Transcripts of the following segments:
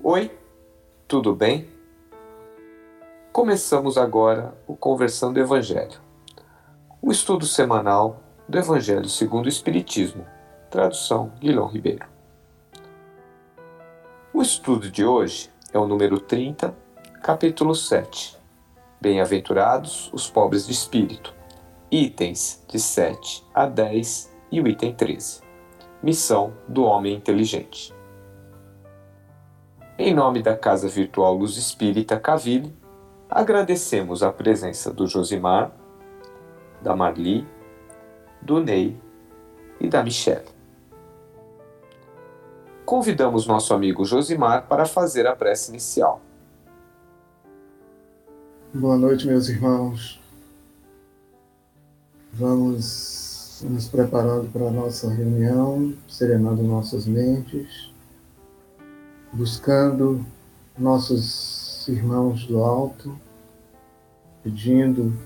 Oi, tudo bem? Começamos agora o Conversando Evangelho, o estudo semanal do Evangelho segundo o Espiritismo, tradução Guilhom Ribeiro. O estudo de hoje é o número 30, capítulo 7. Bem-aventurados os pobres de espírito, itens de 7 a 10 e o item 13. Missão do homem inteligente. Em nome da Casa Virtual Luz Espírita Cavile, agradecemos a presença do Josimar, da Marli, do Ney e da Michelle. Convidamos nosso amigo Josimar para fazer a prece inicial. Boa noite, meus irmãos. Vamos nos preparando para a nossa reunião, serenando nossas mentes buscando nossos irmãos do alto, pedindo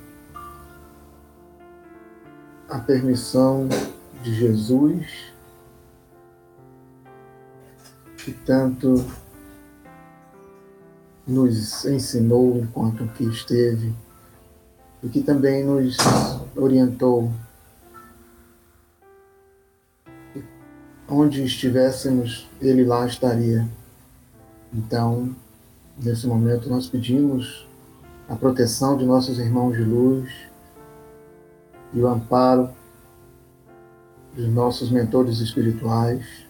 a permissão de Jesus, que tanto nos ensinou enquanto que esteve e que também nos orientou. Onde estivéssemos, Ele lá estaria. Então, nesse momento, nós pedimos a proteção de nossos irmãos de luz e o amparo dos nossos mentores espirituais,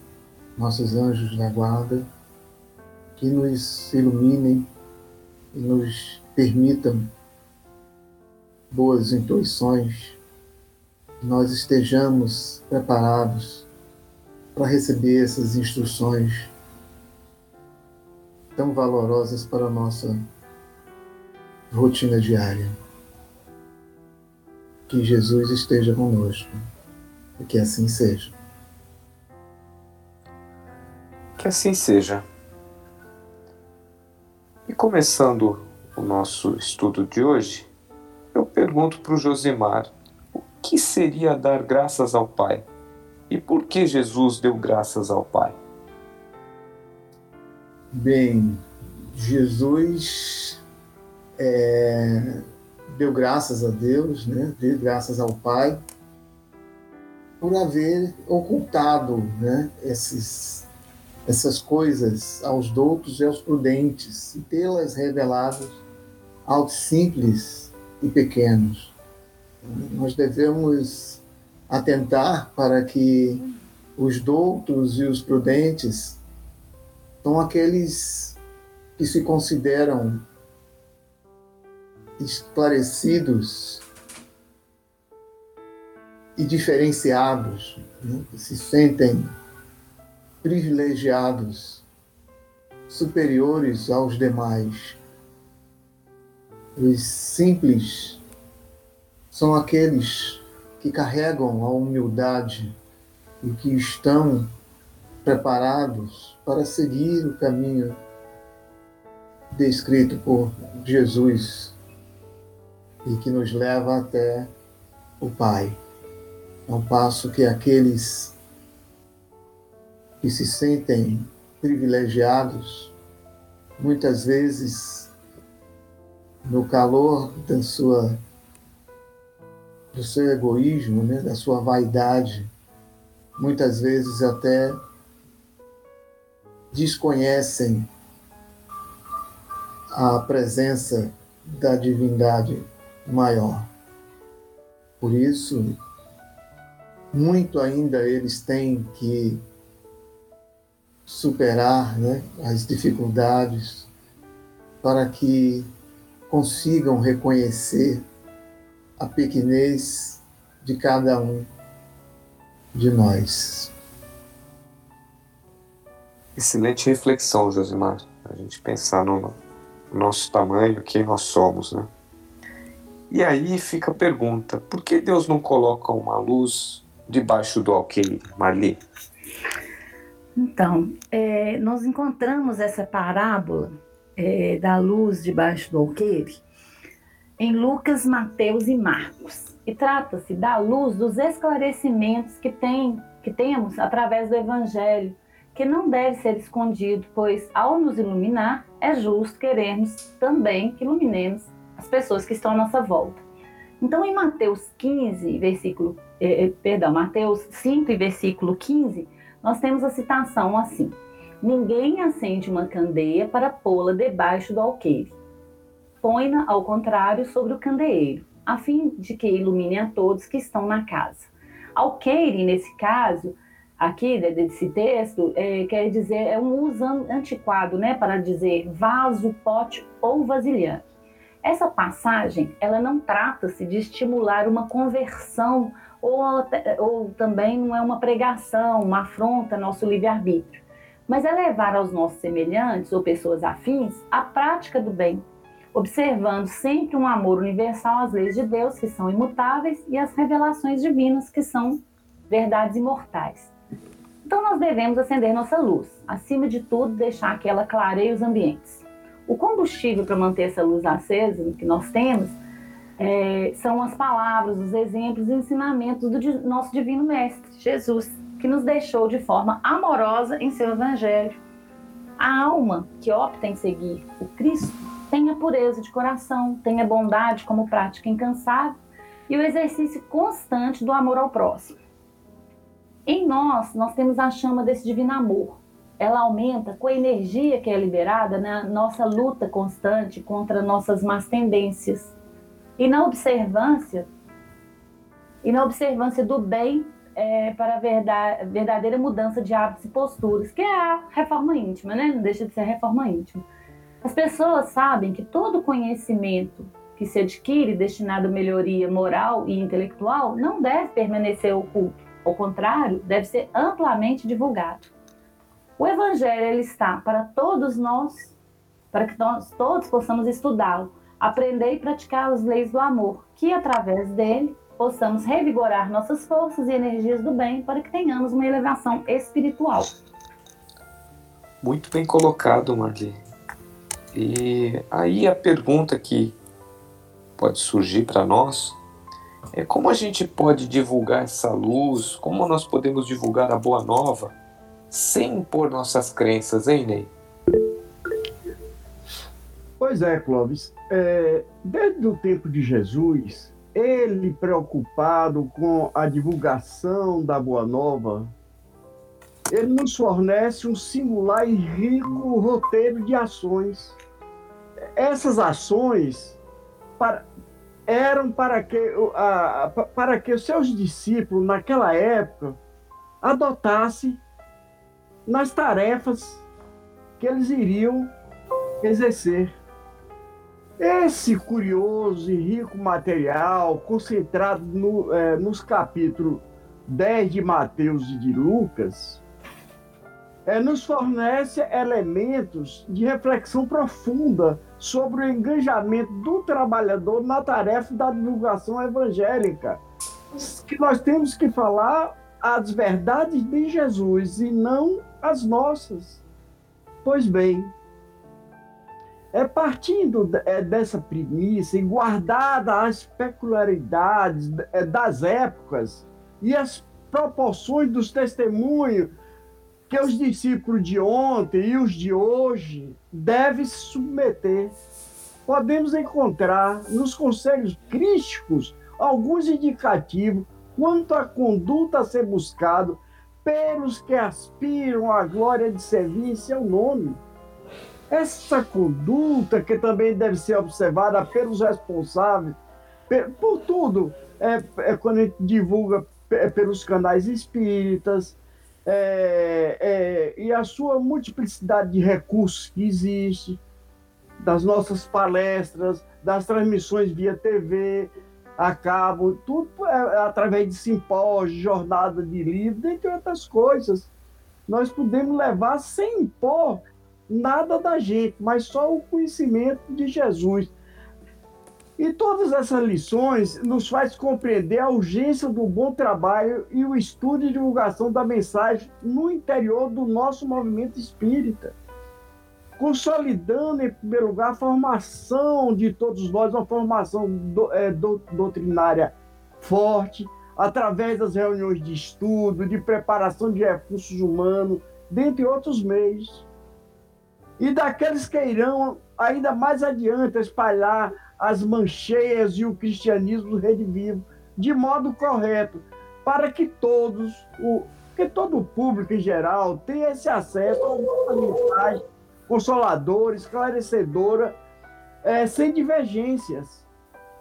nossos anjos da guarda, que nos iluminem e nos permitam boas intuições, que nós estejamos preparados para receber essas instruções tão valorosas para a nossa rotina diária. Que Jesus esteja conosco e que assim seja. Que assim seja. E começando o nosso estudo de hoje, eu pergunto para o Josimar o que seria dar graças ao Pai e por que Jesus deu graças ao Pai. Bem, Jesus é, deu graças a Deus, né? deu graças ao Pai, por haver ocultado né? Esses, essas coisas aos doutos e aos prudentes, e tê-las revelado aos simples e pequenos. Nós devemos atentar para que os doutos e os prudentes são aqueles que se consideram esclarecidos e diferenciados, né? que se sentem privilegiados, superiores aos demais. Os simples são aqueles que carregam a humildade e que estão preparados para seguir o caminho descrito por Jesus e que nos leva até o Pai. Ao passo que aqueles que se sentem privilegiados, muitas vezes no calor da sua do seu egoísmo, né, da sua vaidade, muitas vezes até desconhecem a presença da divindade maior. Por isso, muito ainda eles têm que superar né, as dificuldades para que consigam reconhecer a pequenez de cada um de nós. Excelente reflexão, Josimar. A gente pensar no nosso tamanho, quem nós somos, né? E aí fica a pergunta: por que Deus não coloca uma luz debaixo do alqueire, Marli? Então, é, nós encontramos essa parábola é, da luz debaixo do alqueire em Lucas, Mateus e Marcos. E trata-se da luz dos esclarecimentos que, tem, que temos através do Evangelho que não deve ser escondido, pois ao nos iluminar, é justo querermos também que iluminemos as pessoas que estão à nossa volta. Então, em Mateus 15, versículo, eh, eh perdão, Mateus 5, versículo 15, nós temos a citação assim: Ninguém acende uma candeia para pô-la debaixo do alqueire. Põe-na, ao contrário, sobre o candeeiro, a fim de que ilumine a todos que estão na casa. Alqueire, nesse caso, aqui desse texto, é, quer dizer, é um uso antiquado, né, para dizer vaso, pote ou vasilhame. Essa passagem, ela não trata-se de estimular uma conversão ou, ou também não é uma pregação, uma afronta nosso livre-arbítrio, mas é levar aos nossos semelhantes ou pessoas afins a prática do bem, observando sempre um amor universal às leis de Deus, que são imutáveis, e às revelações divinas, que são verdades imortais. Então nós devemos acender nossa luz, acima de tudo, deixar que ela clareie os ambientes. O combustível para manter essa luz acesa que nós temos é, são as palavras, os exemplos e ensinamentos do nosso Divino Mestre, Jesus, que nos deixou de forma amorosa em seu Evangelho. A alma que opta em seguir o Cristo tem a pureza de coração, tem a bondade como prática incansável e o exercício constante do amor ao próximo. Em nós, nós temos a chama desse divino amor, ela aumenta com a energia que é liberada na nossa luta constante contra nossas más tendências. E na observância, e na observância do bem é, para a verdade, verdadeira mudança de hábitos e posturas, que é a reforma íntima, né? Não deixa de ser reforma íntima. As pessoas sabem que todo conhecimento que se adquire destinado à melhoria moral e intelectual não deve permanecer oculto. Ao contrário, deve ser amplamente divulgado. O Evangelho ele está para todos nós, para que nós todos possamos estudá-lo, aprender e praticar as leis do amor, que através dele possamos revigorar nossas forças e energias do bem para que tenhamos uma elevação espiritual. Muito bem colocado, Marli. E aí a pergunta que pode surgir para nós é como a gente pode divulgar essa luz, como nós podemos divulgar a boa nova sem impor nossas crenças, hein, Ney? Pois é, Clóvis. É, desde o tempo de Jesus, ele preocupado com a divulgação da Boa Nova, ele nos fornece um singular e rico roteiro de ações. Essas ações para, eram para que, para que os seus discípulos, naquela época, adotassem nas tarefas que eles iriam exercer. Esse curioso e rico material, concentrado no, é, nos capítulos 10 de Mateus e de Lucas, é, nos fornece elementos de reflexão profunda sobre o engajamento do trabalhador na tarefa da divulgação evangélica. Que nós temos que falar as verdades de Jesus e não as nossas. Pois bem, é partindo é, dessa premissa e guardada as peculiaridades é, das épocas e as proporções dos testemunhos que os discípulos de ontem e os de hoje devem se submeter. Podemos encontrar nos conselhos críticos alguns indicativos quanto à conduta a ser buscado pelos que aspiram à glória de servir em seu nome. Essa conduta que também deve ser observada pelos responsáveis, por tudo, é, é quando a gente divulga pelos canais espíritas, é, é, e a sua multiplicidade de recursos que existe, das nossas palestras, das transmissões via TV, a cabo, tudo é, através de simpósios, jornada de livro, entre outras coisas. Nós podemos levar sem impor nada da gente, mas só o conhecimento de Jesus. E todas essas lições nos faz compreender a urgência do bom trabalho e o estudo e divulgação da mensagem no interior do nosso movimento espírita consolidando, em primeiro lugar, a formação de todos nós, uma formação do, é, do, doutrinária forte, através das reuniões de estudo, de preparação de recursos humanos dentre outros meios. E daqueles que irão ainda mais adiante espalhar as mancheias e o cristianismo redivivo de modo correto, para que todos, o, que todo o público em geral tenha esse acesso a uma mensagem consoladora, esclarecedora, é, sem divergências.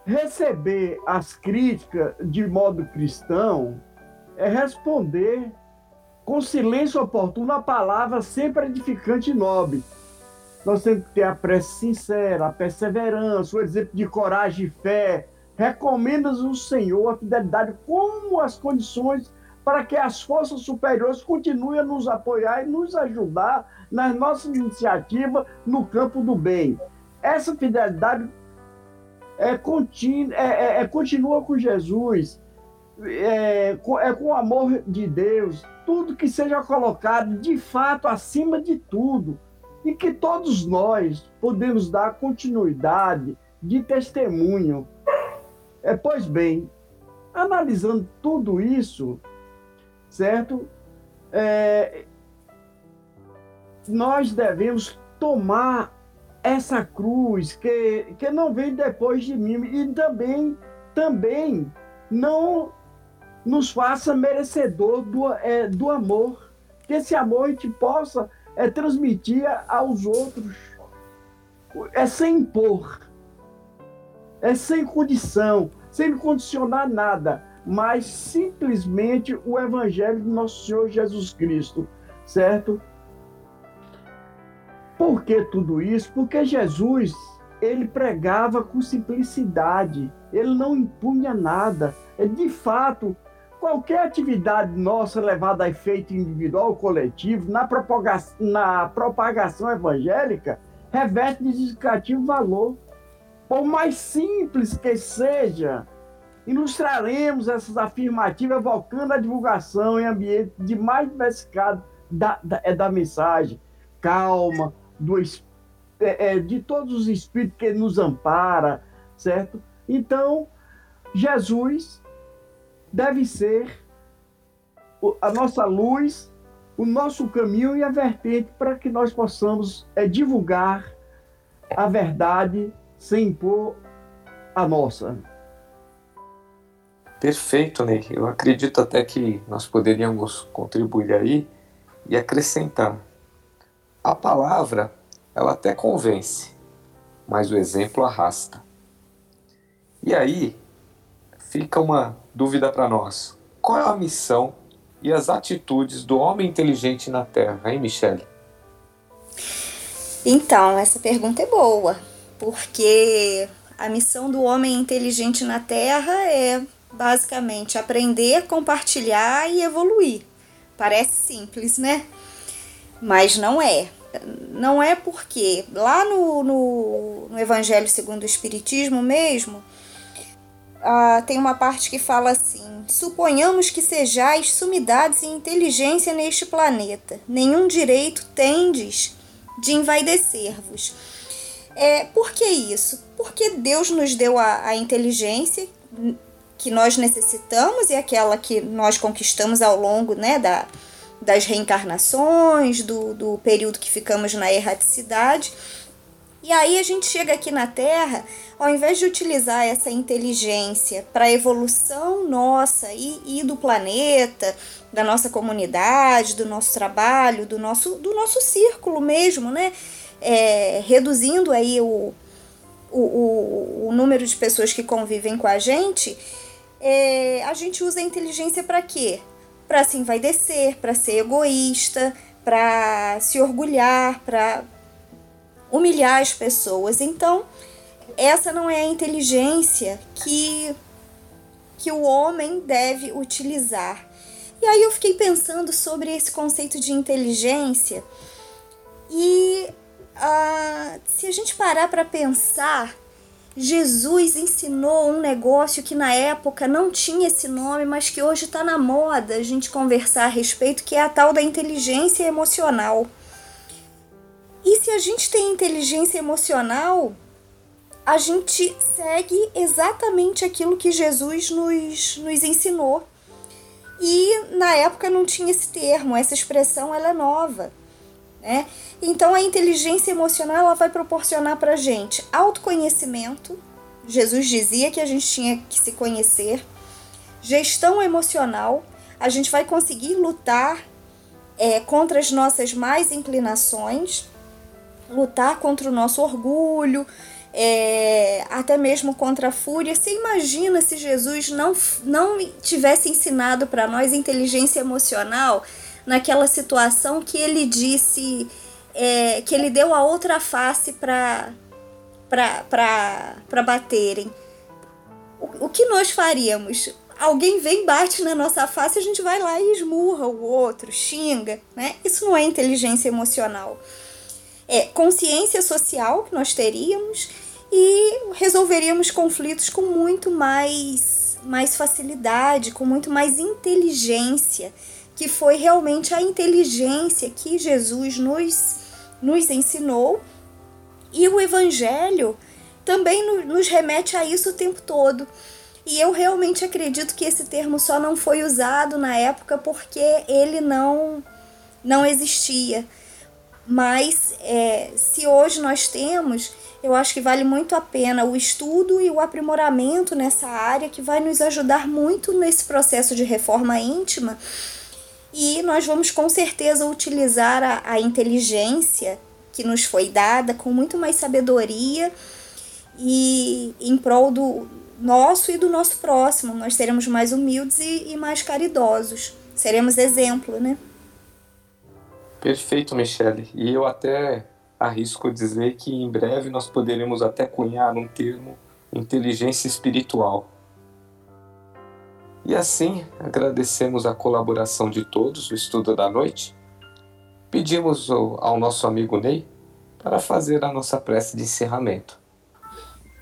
Receber as críticas de modo cristão é responder com silêncio oportuno a palavra sempre edificante e nobre. Nós temos que ter a prece sincera, a perseverança, o exemplo de coragem e fé. Recomendas o Senhor a fidelidade como as condições para que as forças superiores continuem a nos apoiar e nos ajudar nas nossas iniciativas no campo do bem. Essa fidelidade é, contínua, é, é, é continua com Jesus, é, é com o amor de Deus, tudo que seja colocado de fato acima de tudo e que todos nós podemos dar continuidade de testemunho. É, pois bem, analisando tudo isso, certo? É, nós devemos tomar essa cruz que, que não vem depois de mim e também, também não nos faça merecedor do, é, do amor. Que esse amor a gente possa é, transmitir aos outros. É sem impor, é sem condição, sem condicionar nada, mas simplesmente o Evangelho do nosso Senhor Jesus Cristo, certo? Por que tudo isso? Porque Jesus, ele pregava com simplicidade, ele não impunha nada. De fato, qualquer atividade nossa levada a efeito individual ou coletivo, na propagação, na propagação evangélica, reveste de significativo valor. Por mais simples que seja, ilustraremos essas afirmativas evocando a divulgação em ambiente de mais diversificado da, da, é da mensagem, calma, do, é, é, de todos os espíritos que nos ampara, certo? Então, Jesus deve ser a nossa luz, o nosso caminho e a vertente para que nós possamos é, divulgar a verdade sem impor a nossa. Perfeito, Ney. Eu acredito até que nós poderíamos contribuir aí e acrescentar. A palavra, ela até convence, mas o exemplo arrasta. E aí fica uma dúvida para nós. Qual é a missão e as atitudes do homem inteligente na Terra, hein, Michele? Então, essa pergunta é boa, porque a missão do homem inteligente na Terra é basicamente aprender, compartilhar e evoluir. Parece simples, né? Mas não é. Não é porque lá no, no, no Evangelho segundo o Espiritismo mesmo, ah, tem uma parte que fala assim: Suponhamos que sejais sumidades em inteligência neste planeta. Nenhum direito tendes de envaidecer-vos. É, por que isso? Porque Deus nos deu a, a inteligência que nós necessitamos e aquela que nós conquistamos ao longo né, da, das reencarnações, do, do período que ficamos na erraticidade. E aí a gente chega aqui na Terra, ao invés de utilizar essa inteligência para a evolução nossa e, e, do planeta, da nossa comunidade, do nosso trabalho, do nosso, do nosso círculo mesmo, né? É, reduzindo aí o, o, o, o, número de pessoas que convivem com a gente, é, a gente usa a inteligência para quê? Para se envaidecer, para ser egoísta, para se orgulhar, para humilhar as pessoas. Então, essa não é a inteligência que, que o homem deve utilizar. E aí eu fiquei pensando sobre esse conceito de inteligência e uh, se a gente parar para pensar, Jesus ensinou um negócio que na época não tinha esse nome, mas que hoje está na moda a gente conversar a respeito, que é a tal da inteligência emocional. E se a gente tem inteligência emocional, a gente segue exatamente aquilo que Jesus nos, nos ensinou. E na época não tinha esse termo, essa expressão ela é nova. Né? Então a inteligência emocional ela vai proporcionar para gente autoconhecimento. Jesus dizia que a gente tinha que se conhecer, gestão emocional. A gente vai conseguir lutar é, contra as nossas mais inclinações, lutar contra o nosso orgulho, é, até mesmo contra a fúria. Você imagina se Jesus não, não tivesse ensinado para nós inteligência emocional naquela situação que ele disse, é, que ele deu a outra face para baterem. O, o que nós faríamos? Alguém vem, bate na nossa face, a gente vai lá e esmurra o outro, xinga, né? Isso não é inteligência emocional. É consciência social que nós teríamos e resolveríamos conflitos com muito mais, mais facilidade, com muito mais inteligência, que foi realmente a inteligência que Jesus nos, nos ensinou. E o Evangelho também nos remete a isso o tempo todo. E eu realmente acredito que esse termo só não foi usado na época porque ele não, não existia. Mas é, se hoje nós temos, eu acho que vale muito a pena o estudo e o aprimoramento nessa área que vai nos ajudar muito nesse processo de reforma íntima. E nós vamos com certeza utilizar a, a inteligência que nos foi dada com muito mais sabedoria e em prol do nosso e do nosso próximo. Nós seremos mais humildes e, e mais caridosos. Seremos exemplo, né? Perfeito, Michele. E eu até arrisco dizer que em breve nós poderemos até cunhar um termo inteligência espiritual. E assim, agradecemos a colaboração de todos o estudo da noite. Pedimos ao nosso amigo Ney para fazer a nossa prece de encerramento.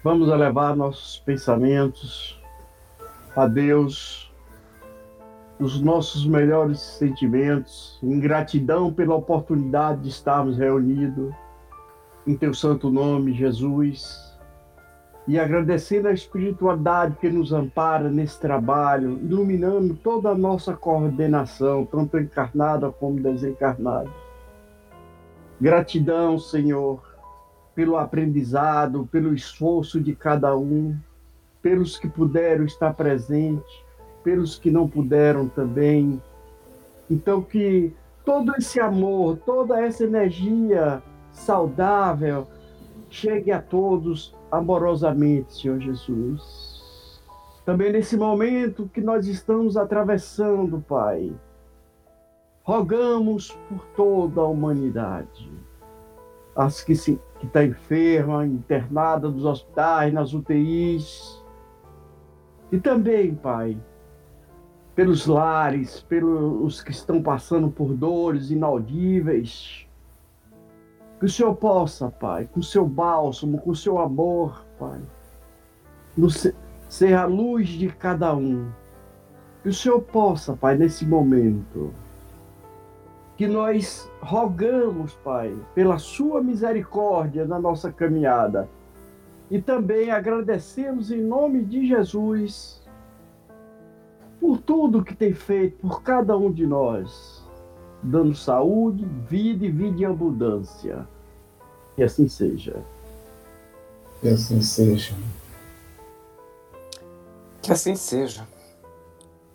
Vamos elevar nossos pensamentos a Deus, os nossos melhores sentimentos, em gratidão pela oportunidade de estarmos reunidos em Teu santo nome, Jesus, e agradecendo a espiritualidade que nos ampara nesse trabalho, iluminando toda a nossa coordenação, tanto encarnada como desencarnada. Gratidão, Senhor, pelo aprendizado, pelo esforço de cada um, pelos que puderam estar presentes, pelos que não puderam também. Então, que todo esse amor, toda essa energia saudável chegue a todos amorosamente, Senhor Jesus. Também nesse momento que nós estamos atravessando, Pai, rogamos por toda a humanidade, as que se que está enferma, internada nos hospitais, nas UTIs. E também, Pai, pelos lares, pelos que estão passando por dores inaudíveis. Que o Senhor possa, Pai, com o seu bálsamo, com o seu amor, Pai, ser a luz de cada um. Que o Senhor possa, Pai, nesse momento, que nós rogamos, Pai, pela Sua misericórdia na nossa caminhada. E também agradecemos em nome de Jesus por tudo que tem feito por cada um de nós, dando saúde, vida e vida em abundância. Que assim seja. Que assim seja. Que assim seja.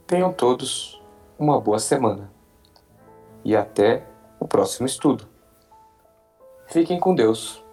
Tenham todos uma boa semana e até o próximo estudo. Fiquem com Deus.